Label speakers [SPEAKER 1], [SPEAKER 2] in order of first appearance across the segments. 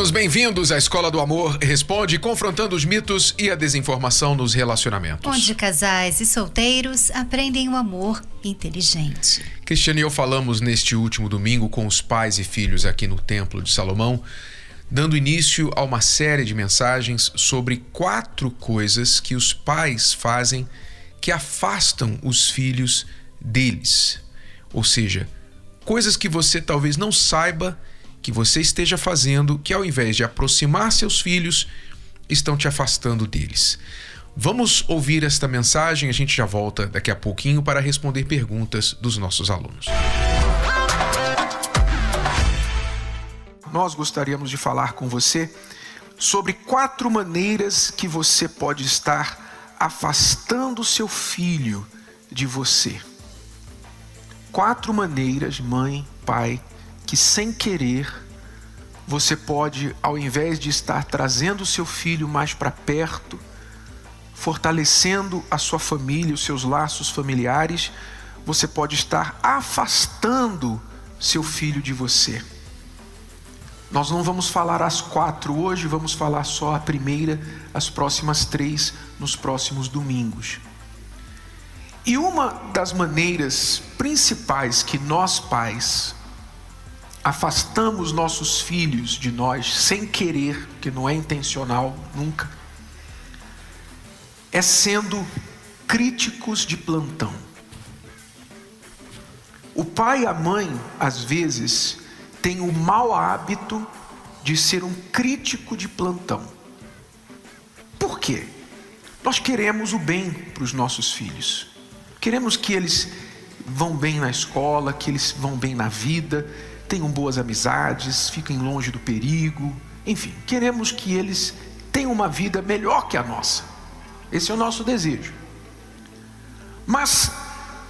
[SPEAKER 1] Alunos, bem-vindos à Escola do Amor Responde, confrontando os mitos e a desinformação nos relacionamentos.
[SPEAKER 2] Onde casais e solteiros aprendem o amor inteligente.
[SPEAKER 1] Cristiane e eu falamos neste último domingo com os pais e filhos aqui no Templo de Salomão dando início a uma série de mensagens sobre quatro coisas que os pais fazem que afastam os filhos deles. Ou seja, coisas que você talvez não saiba que você esteja fazendo, que ao invés de aproximar seus filhos, estão te afastando deles. Vamos ouvir esta mensagem, a gente já volta daqui a pouquinho para responder perguntas dos nossos alunos. nós gostaríamos de falar com você sobre quatro maneiras que você pode estar afastando seu filho de você. Quatro maneiras, mãe, pai, que sem querer você pode, ao invés de estar trazendo o seu filho mais para perto, fortalecendo a sua família, os seus laços familiares, você pode estar afastando seu filho de você. Nós não vamos falar as quatro hoje, vamos falar só a primeira, as próximas três nos próximos domingos. E uma das maneiras principais que nós pais afastamos nossos filhos de nós sem querer, que não é intencional nunca, é sendo críticos de plantão. O pai e a mãe, às vezes, tem o mau hábito de ser um crítico de plantão. Por quê? Nós queremos o bem para os nossos filhos. Queremos que eles vão bem na escola, que eles vão bem na vida, tenham boas amizades, fiquem longe do perigo. Enfim, queremos que eles tenham uma vida melhor que a nossa. Esse é o nosso desejo. Mas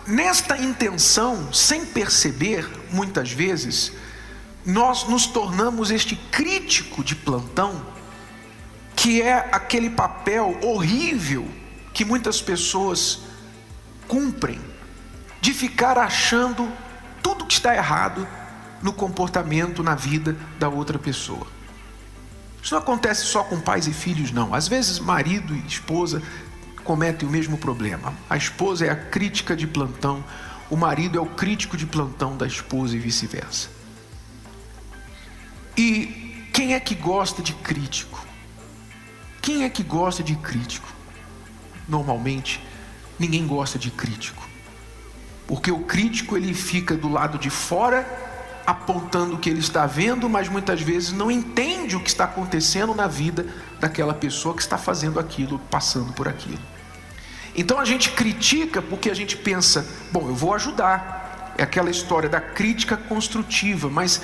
[SPEAKER 1] nesta intenção, sem perceber, muitas vezes, nós nos tornamos este crítico de plantão, que é aquele papel horrível que muitas pessoas cumprem, de ficar achando tudo que está errado no comportamento, na vida da outra pessoa. Isso não acontece só com pais e filhos, não. Às vezes, marido e esposa cometem o mesmo problema. A esposa é a crítica de plantão, o marido é o crítico de plantão da esposa e vice-versa. E quem é que gosta de crítico? Quem é que gosta de crítico? Normalmente, ninguém gosta de crítico. Porque o crítico ele fica do lado de fora, apontando o que ele está vendo, mas muitas vezes não entende o que está acontecendo na vida daquela pessoa que está fazendo aquilo, passando por aquilo. Então a gente critica porque a gente pensa, bom, eu vou ajudar. É aquela história da crítica construtiva, mas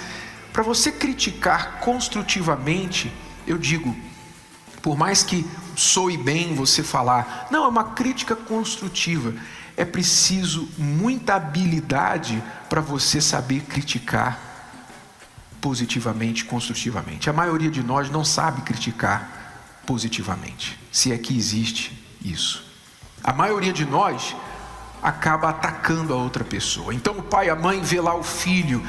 [SPEAKER 1] para você criticar construtivamente, eu digo, por mais que soe bem você falar, não, é uma crítica construtiva. É preciso muita habilidade para você saber criticar positivamente, construtivamente. A maioria de nós não sabe criticar positivamente, se é que existe isso. A maioria de nós acaba atacando a outra pessoa. Então o pai a mãe vê lá o filho,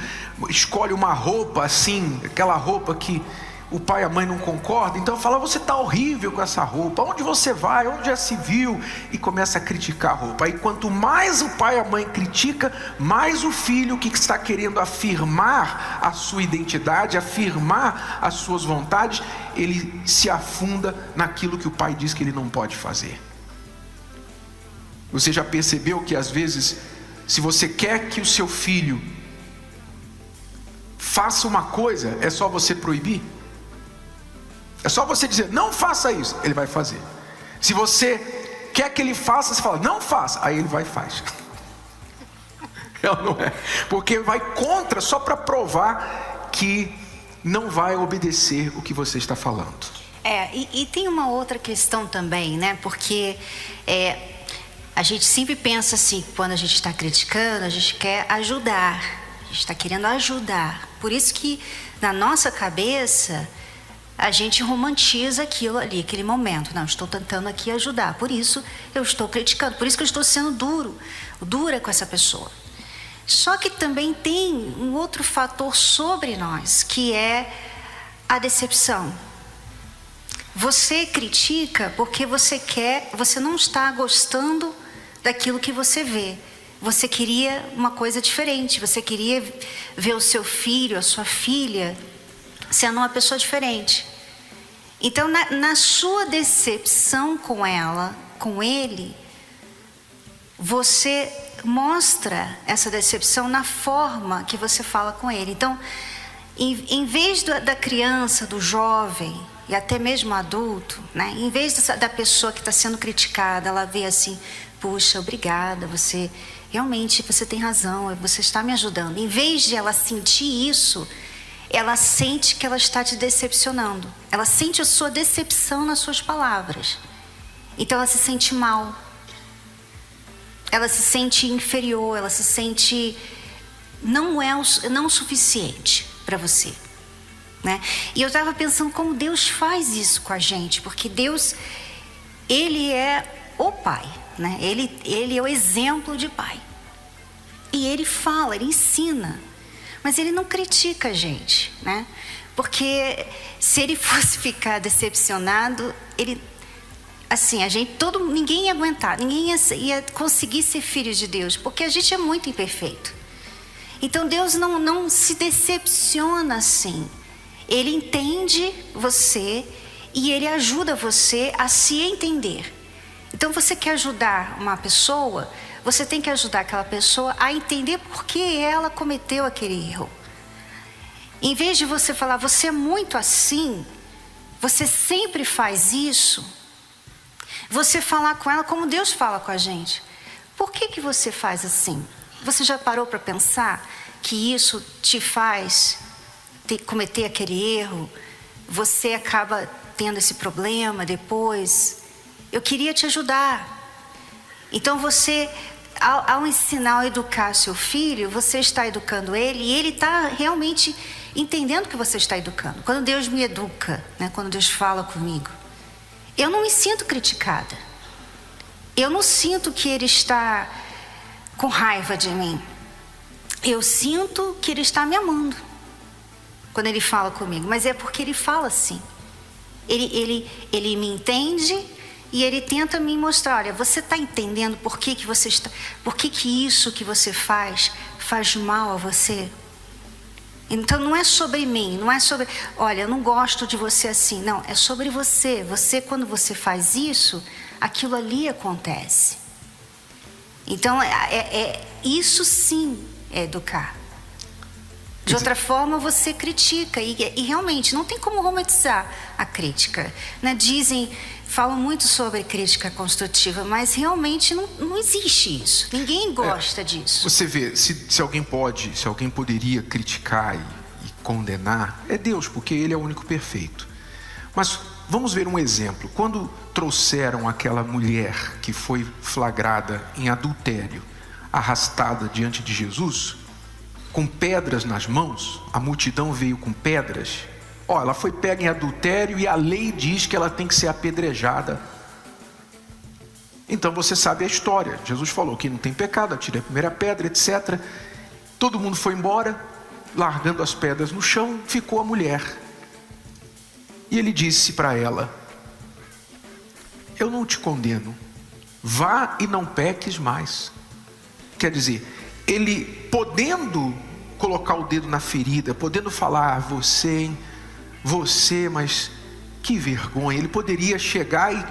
[SPEAKER 1] escolhe uma roupa assim, aquela roupa que o pai e a mãe não concordam, então fala: Você está horrível com essa roupa, onde você vai, onde já se viu? E começa a criticar a roupa. Aí, quanto mais o pai e a mãe critica, mais o filho que está querendo afirmar a sua identidade, afirmar as suas vontades, ele se afunda naquilo que o pai diz que ele não pode fazer. Você já percebeu que às vezes, se você quer que o seu filho faça uma coisa, é só você proibir? É só você dizer, não faça isso, ele vai fazer. Se você quer que ele faça, você fala, não faça, aí ele vai e faz. Não é? Porque vai contra só para provar que não vai obedecer o que você está falando.
[SPEAKER 2] É, e, e tem uma outra questão também, né? Porque é, a gente sempre pensa assim, quando a gente está criticando, a gente quer ajudar.
[SPEAKER 3] a gente está querendo ajudar. Por isso que na nossa cabeça a gente romantiza aquilo ali, aquele momento. Não, estou tentando aqui ajudar. Por isso eu estou criticando, por isso que eu estou sendo duro, dura com essa pessoa. Só que também tem um outro fator sobre nós, que é a decepção. Você critica porque você quer, você não está gostando daquilo que você vê. Você queria uma coisa diferente, você queria ver o seu filho, a sua filha, sendo uma pessoa diferente. Então, na, na sua decepção com ela, com ele, você mostra essa decepção na forma que você fala com ele. Então, em, em vez do, da criança, do jovem e até mesmo adulto, né, em vez dessa, da pessoa que está sendo criticada, ela vê assim: puxa, obrigada, você realmente você tem razão, você está me ajudando. Em vez de ela sentir isso, ela sente que ela está te decepcionando. Ela sente a sua decepção nas suas palavras. Então ela se sente mal ela se sente inferior, ela se sente não é o, não o suficiente para você. Né? E eu estava pensando como Deus faz isso com a gente, porque Deus, Ele é o Pai, né? ele, ele é o exemplo de Pai. E Ele fala, Ele ensina, mas Ele não critica a gente, né? porque se Ele fosse ficar decepcionado, Ele assim, a gente, todo, ninguém ia aguentar, ninguém ia, ia conseguir ser filho de Deus, porque a gente é muito imperfeito. Então Deus não, não se decepciona assim. Ele entende você e ele ajuda você a se entender. Então você quer ajudar uma pessoa, você tem que ajudar aquela pessoa a entender por que ela cometeu aquele erro. Em vez de você falar, você é muito assim, você sempre faz isso, você falar com ela como Deus fala com a gente. Por que, que você faz assim? Você já parou para pensar que isso te faz ter, cometer aquele erro? Você acaba tendo esse problema depois? Eu queria te ajudar. Então você, ao, ao ensinar, ao educar seu filho, você está educando ele e ele está realmente entendendo que você está educando. Quando Deus me educa, né, quando Deus fala comigo, eu não me sinto criticada. Eu não sinto que ele está com raiva de mim. Eu sinto que ele está me amando quando ele fala comigo, mas é porque ele fala assim. Ele, ele, ele me entende e ele tenta me mostrar, olha, você está entendendo por que, que você está, por que, que isso que você faz faz mal a você? Então não é sobre mim, não é sobre, olha, eu não gosto de você assim. Não, é sobre você. Você, quando você faz isso, aquilo ali acontece. Então, é, é, é isso sim é educar. De outra forma, você critica. E, e, realmente, não tem como romantizar a crítica. Né? Dizem, falam muito sobre crítica construtiva, mas realmente não, não existe isso. Ninguém gosta
[SPEAKER 1] é,
[SPEAKER 3] disso.
[SPEAKER 1] Você vê, se, se alguém pode, se alguém poderia criticar e, e condenar, é Deus, porque Ele é o único perfeito. Mas vamos ver um exemplo. Quando trouxeram aquela mulher que foi flagrada em adultério, arrastada diante de Jesus, com pedras nas mãos, a multidão veio com pedras. Ó, ela foi pega em adultério e a lei diz que ela tem que ser apedrejada. Então você sabe a história. Jesus falou que não tem pecado, atire a primeira pedra, etc. Todo mundo foi embora, largando as pedras no chão, ficou a mulher. E ele disse para ela: Eu não te condeno, vá e não peques mais. Quer dizer, ele podendo colocar o dedo na ferida, podendo falar, ah, você, hein? Você, mas que vergonha. Ele poderia chegar e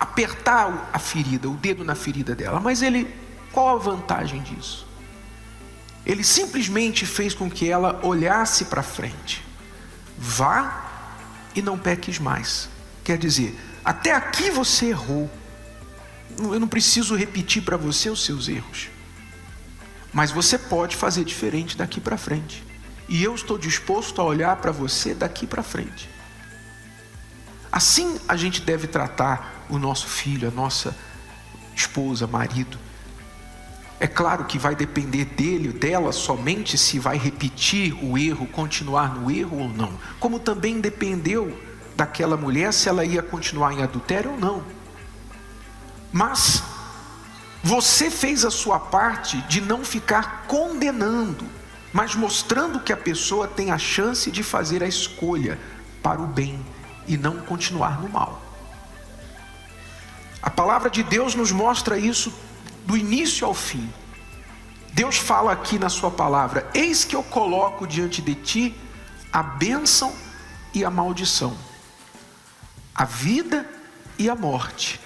[SPEAKER 1] apertar a ferida, o dedo na ferida dela, mas ele, qual a vantagem disso? Ele simplesmente fez com que ela olhasse para frente. Vá e não peques mais. Quer dizer, até aqui você errou. Eu não preciso repetir para você os seus erros. Mas você pode fazer diferente daqui para frente. E eu estou disposto a olhar para você daqui para frente. Assim a gente deve tratar o nosso filho, a nossa esposa, marido. É claro que vai depender dele, dela somente se vai repetir o erro, continuar no erro ou não. Como também dependeu daquela mulher se ela ia continuar em adultério ou não. Mas você fez a sua parte de não ficar condenando, mas mostrando que a pessoa tem a chance de fazer a escolha para o bem e não continuar no mal. A palavra de Deus nos mostra isso do início ao fim. Deus fala aqui na Sua palavra: Eis que eu coloco diante de ti a bênção e a maldição, a vida e a morte.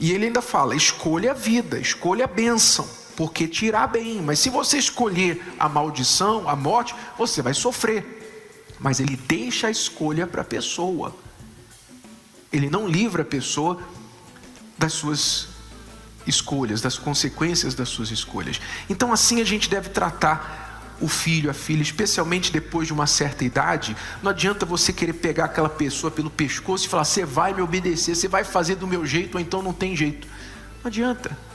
[SPEAKER 1] E ele ainda fala: escolha a vida, escolha a bênção, porque te irá bem. Mas se você escolher a maldição, a morte, você vai sofrer. Mas ele deixa a escolha para a pessoa. Ele não livra a pessoa das suas escolhas, das consequências das suas escolhas. Então, assim a gente deve tratar o filho, a filha, especialmente depois de uma certa idade. Não adianta você querer pegar aquela pessoa pelo pescoço e falar: você vai me obedecer, você vai fazer do meu jeito, ou então não tem jeito. Não adianta.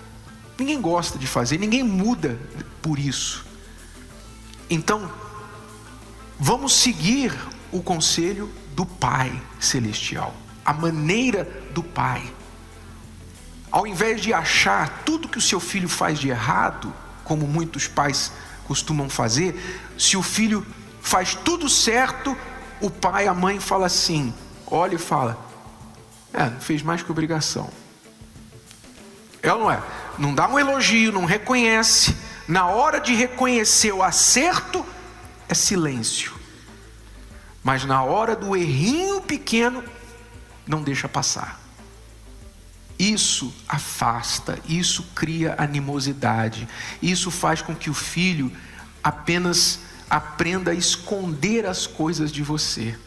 [SPEAKER 1] Ninguém gosta de fazer, ninguém muda por isso. Então, vamos seguir o conselho do Pai Celestial a maneira do pai. Ao invés de achar tudo que o seu filho faz de errado, como muitos pais costumam fazer, se o filho faz tudo certo, o pai, a mãe fala assim: olha e fala, é, fez mais que obrigação. É ou não é? Não dá um elogio, não reconhece. Na hora de reconhecer o acerto, é silêncio. Mas na hora do errinho pequeno, não deixa passar. Isso afasta, isso cria animosidade, isso faz com que o filho apenas aprenda a esconder as coisas de você.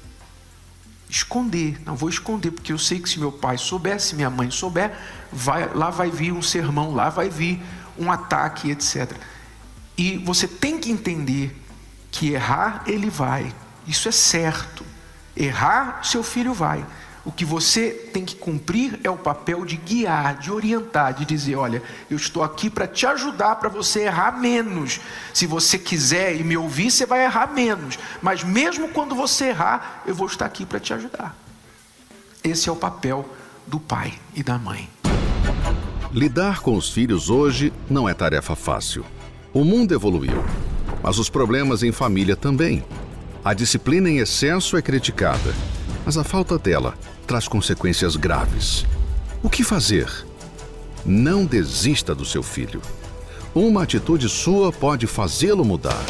[SPEAKER 1] Esconder, não vou esconder, porque eu sei que se meu pai souber, se minha mãe souber, vai, lá vai vir um sermão, lá vai vir um ataque, etc. E você tem que entender que errar ele vai, isso é certo. Errar, seu filho vai. O que você tem que cumprir é o papel de guiar, de orientar, de dizer: olha, eu estou aqui para te ajudar para você errar menos. Se você quiser e me ouvir, você vai errar menos. Mas mesmo quando você errar, eu vou estar aqui para te ajudar. Esse é o papel do pai e da mãe.
[SPEAKER 4] Lidar com os filhos hoje não é tarefa fácil. O mundo evoluiu, mas os problemas em família também. A disciplina em excesso é criticada, mas a falta dela traz consequências graves. O que fazer? Não desista do seu filho. Uma atitude sua pode fazê-lo mudar.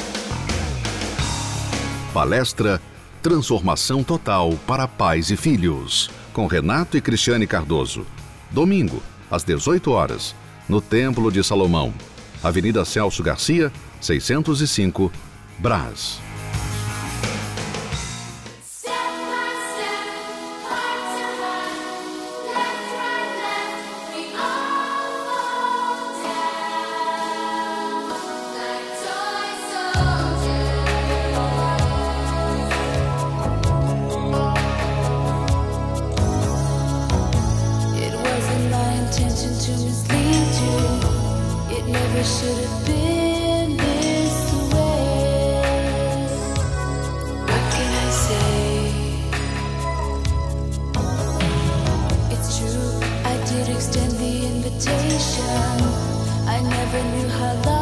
[SPEAKER 4] Palestra Transformação Total para Pais e Filhos, com Renato e Cristiane Cardoso. Domingo, às 18 horas, no Templo de Salomão, Avenida Celso Garcia, 605, Brás. I knew how love.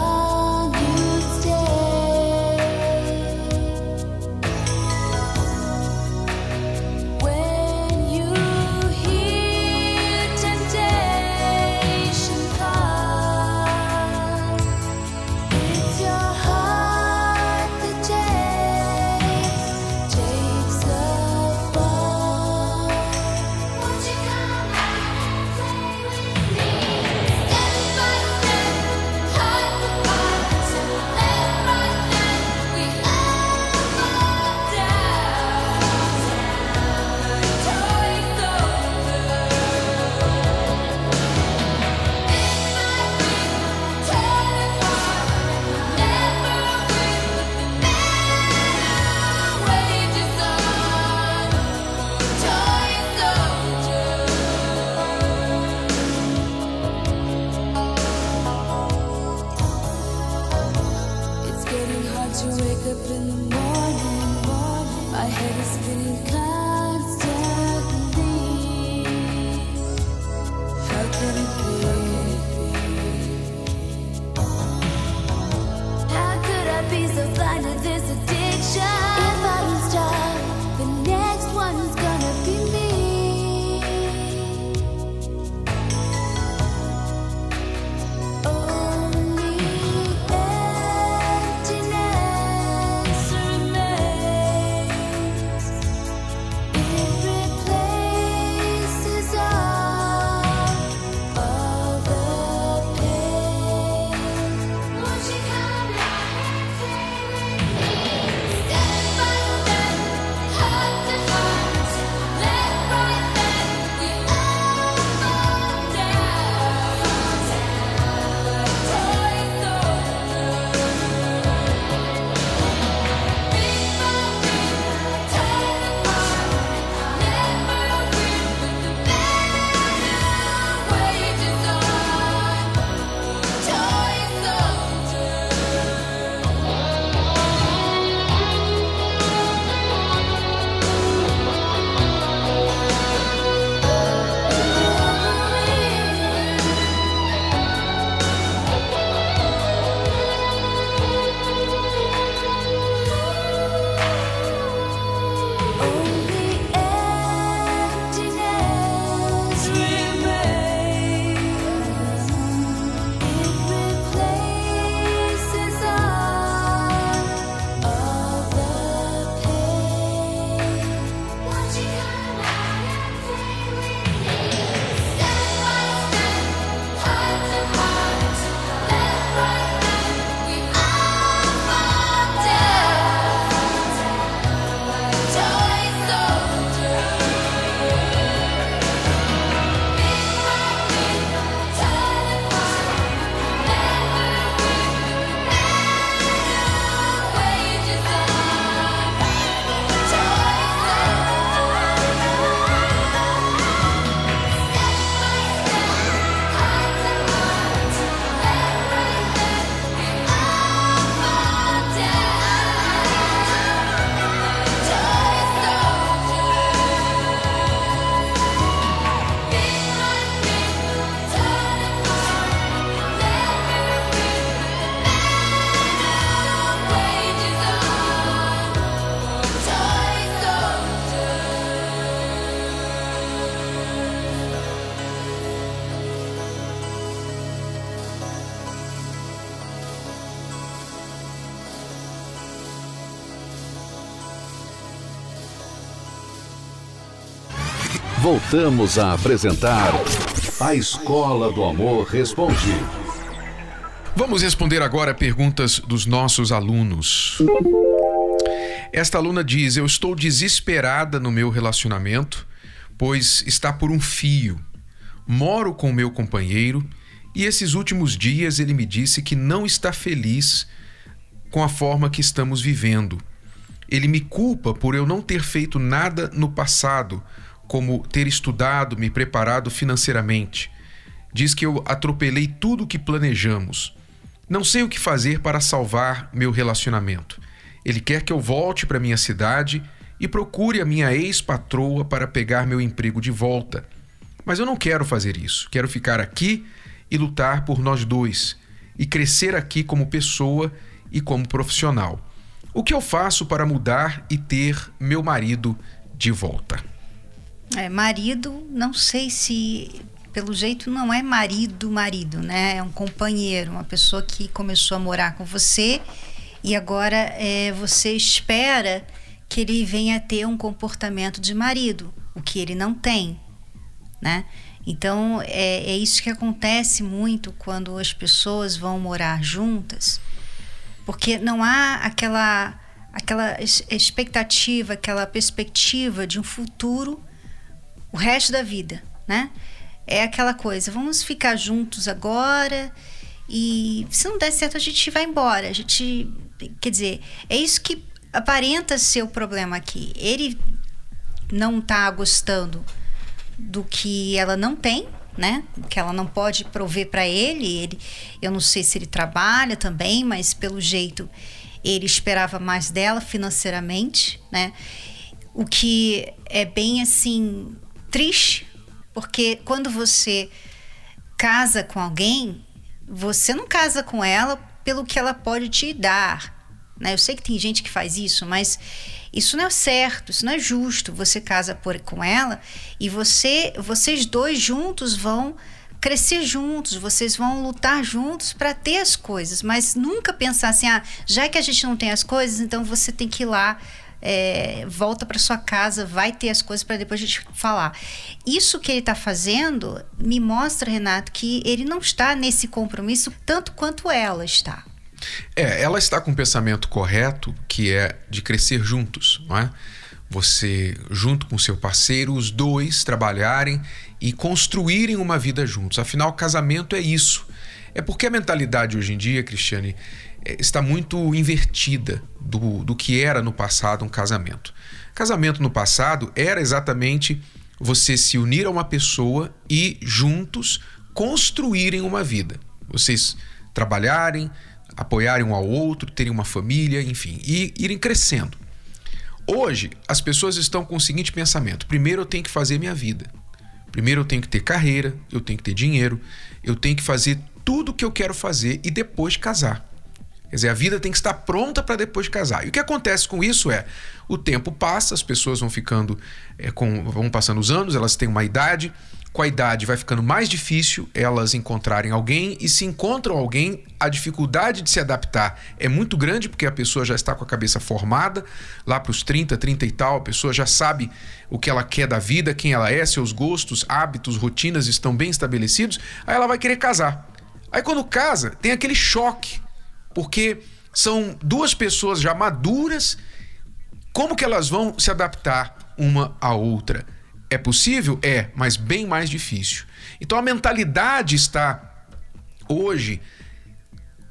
[SPEAKER 5] Voltamos a apresentar A Escola do Amor Responde.
[SPEAKER 1] Vamos responder agora perguntas dos nossos alunos. Esta aluna diz: Eu estou desesperada no meu relacionamento, pois está por um fio. Moro com meu companheiro e esses últimos dias ele me disse que não está feliz com a forma que estamos vivendo. Ele me culpa por eu não ter feito nada no passado como ter estudado, me preparado financeiramente. Diz que eu atropelei tudo o que planejamos. Não sei o que fazer para salvar meu relacionamento. Ele quer que eu volte para minha cidade e procure a minha ex-patroa para pegar meu emprego de volta. Mas eu não quero fazer isso. Quero ficar aqui e lutar por nós dois e crescer aqui como pessoa e como profissional. O que eu faço para mudar e ter meu marido de volta?
[SPEAKER 3] É, marido, não sei se pelo jeito não é marido, marido, né? É um companheiro, uma pessoa que começou a morar com você e agora é, você espera que ele venha ter um comportamento de marido, o que ele não tem, né? Então é, é isso que acontece muito quando as pessoas vão morar juntas, porque não há aquela aquela expectativa, aquela perspectiva de um futuro o resto da vida, né? É aquela coisa, vamos ficar juntos agora e se não der certo a gente vai embora. A gente, quer dizer, é isso que aparenta ser o problema aqui. Ele não tá gostando do que ela não tem, né? Que ela não pode prover para ele. Ele, eu não sei se ele trabalha também, mas pelo jeito ele esperava mais dela financeiramente, né? O que é bem assim triste, porque quando você casa com alguém, você não casa com ela pelo que ela pode te dar. Né? Eu sei que tem gente que faz isso, mas isso não é certo, isso não é justo. Você casa por, com ela e você, vocês dois juntos vão crescer juntos, vocês vão lutar juntos para ter as coisas, mas nunca pensar assim, ah, já que a gente não tem as coisas, então você tem que ir lá é, volta para sua casa, vai ter as coisas para depois a gente falar. Isso que ele está fazendo me mostra, Renato, que ele não está nesse compromisso tanto quanto ela está.
[SPEAKER 1] É, ela está com o pensamento correto, que é de crescer juntos, não é? Você, junto com seu parceiro, os dois trabalharem e construírem uma vida juntos. Afinal, casamento é isso. É porque a mentalidade hoje em dia, Cristiane, é, está muito invertida do, do que era no passado um casamento. Casamento no passado era exatamente você se unir a uma pessoa e juntos construírem uma vida. Vocês trabalharem, apoiarem um ao outro, terem uma família, enfim, e irem crescendo. Hoje, as pessoas estão com o seguinte pensamento: primeiro eu tenho que fazer minha vida. Primeiro eu tenho que ter carreira, eu tenho que ter dinheiro, eu tenho que fazer tudo que eu quero fazer e depois casar. Quer dizer, a vida tem que estar pronta para depois casar. E o que acontece com isso é, o tempo passa, as pessoas vão ficando, é, com, vão passando os anos, elas têm uma idade, com a idade vai ficando mais difícil elas encontrarem alguém e se encontram alguém, a dificuldade de se adaptar é muito grande porque a pessoa já está com a cabeça formada, lá para os 30, 30 e tal, a pessoa já sabe o que ela quer da vida, quem ela é, seus gostos, hábitos, rotinas estão bem estabelecidos, aí ela vai querer casar. Aí quando casa, tem aquele choque, porque são duas pessoas já maduras, como que elas vão se adaptar uma à outra? É possível? É, mas bem mais difícil. Então a mentalidade está hoje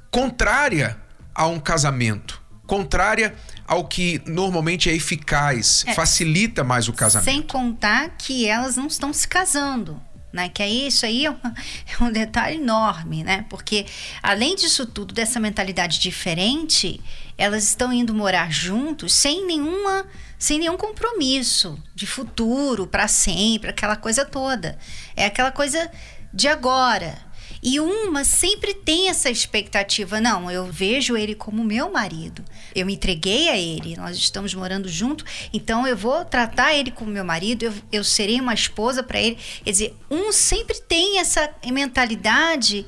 [SPEAKER 1] contrária a um casamento, contrária ao que normalmente é eficaz, é, facilita mais o casamento.
[SPEAKER 3] Sem contar que elas não estão se casando. Né? Que aí isso aí é, uma, é um detalhe enorme, né? Porque além disso tudo, dessa mentalidade diferente, elas estão indo morar juntos sem nenhuma sem nenhum compromisso de futuro, para sempre, aquela coisa toda. É aquela coisa de agora. E uma sempre tem essa expectativa. Não, eu vejo ele como meu marido. Eu me entreguei a ele, nós estamos morando junto, então eu vou tratar ele como meu marido, eu, eu serei uma esposa para ele. Quer dizer, um sempre tem essa mentalidade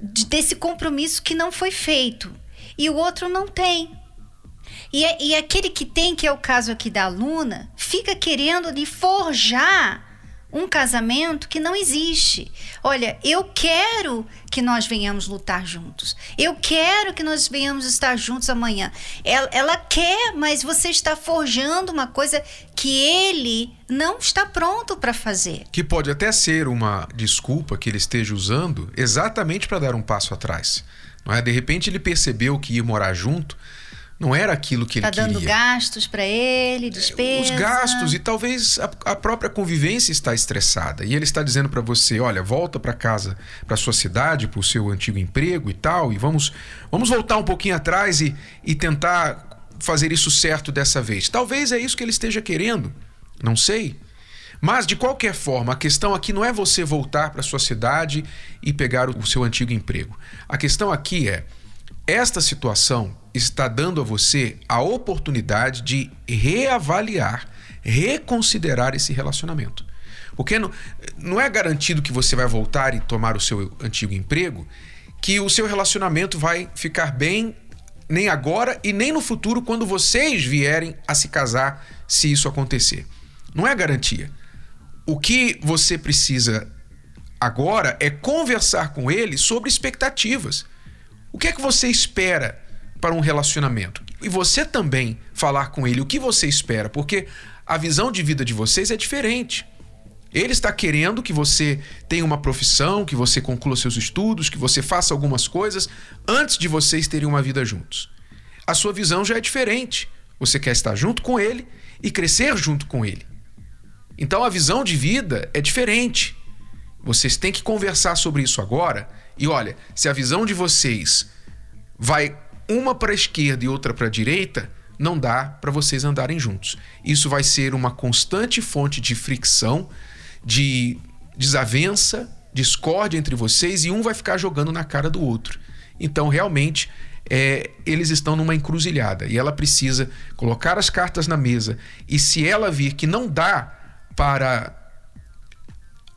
[SPEAKER 3] de, desse compromisso que não foi feito. E o outro não tem. E, e aquele que tem, que é o caso aqui da aluna, fica querendo de forjar um casamento que não existe. Olha, eu quero que nós venhamos lutar juntos. Eu quero que nós venhamos estar juntos amanhã. Ela, ela, quer, mas você está forjando uma coisa que ele não está pronto para fazer.
[SPEAKER 1] Que pode até ser uma desculpa que ele esteja usando exatamente para dar um passo atrás. Não é? De repente ele percebeu que ia morar junto não era aquilo que tá ele queria.
[SPEAKER 3] Está dando gastos para ele, despesas.
[SPEAKER 1] Os gastos e talvez a, a, própria convivência está estressada. E ele está dizendo para você, olha, volta para casa, para sua cidade, para o seu antigo emprego e tal, e vamos, vamos voltar um pouquinho atrás e, e tentar fazer isso certo dessa vez. Talvez é isso que ele esteja querendo, não sei. Mas de qualquer forma, a questão aqui não é você voltar para sua cidade e pegar o seu antigo emprego. A questão aqui é esta situação está dando a você a oportunidade de reavaliar, reconsiderar esse relacionamento. Porque não, não é garantido que você vai voltar e tomar o seu antigo emprego, que o seu relacionamento vai ficar bem nem agora e nem no futuro quando vocês vierem a se casar, se isso acontecer. Não é garantia. O que você precisa agora é conversar com ele sobre expectativas. O que é que você espera para um relacionamento. E você também falar com ele o que você espera, porque a visão de vida de vocês é diferente. Ele está querendo que você tenha uma profissão, que você conclua seus estudos, que você faça algumas coisas antes de vocês terem uma vida juntos. A sua visão já é diferente. Você quer estar junto com ele e crescer junto com ele. Então a visão de vida é diferente. Vocês têm que conversar sobre isso agora. E olha, se a visão de vocês vai uma para a esquerda e outra para a direita, não dá para vocês andarem juntos. Isso vai ser uma constante fonte de fricção, de desavença, discórdia entre vocês e um vai ficar jogando na cara do outro. Então, realmente, é, eles estão numa encruzilhada e ela precisa colocar as cartas na mesa. E se ela vir que não dá para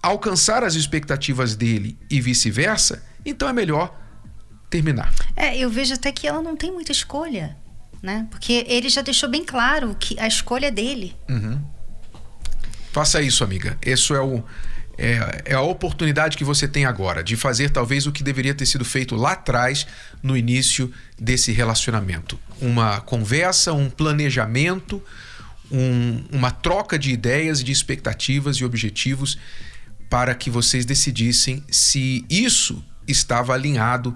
[SPEAKER 1] alcançar as expectativas dele e vice-versa, então é melhor terminar.
[SPEAKER 2] É, eu vejo até que ela não tem muita escolha, né? Porque ele já deixou bem claro que a escolha é dele.
[SPEAKER 1] Uhum. Faça isso, amiga. Isso é o é, é, a oportunidade que você tem agora de fazer talvez o que deveria ter sido feito lá atrás, no início desse relacionamento. Uma conversa, um planejamento, um, uma troca de ideias, de expectativas e objetivos para que vocês decidissem se isso estava alinhado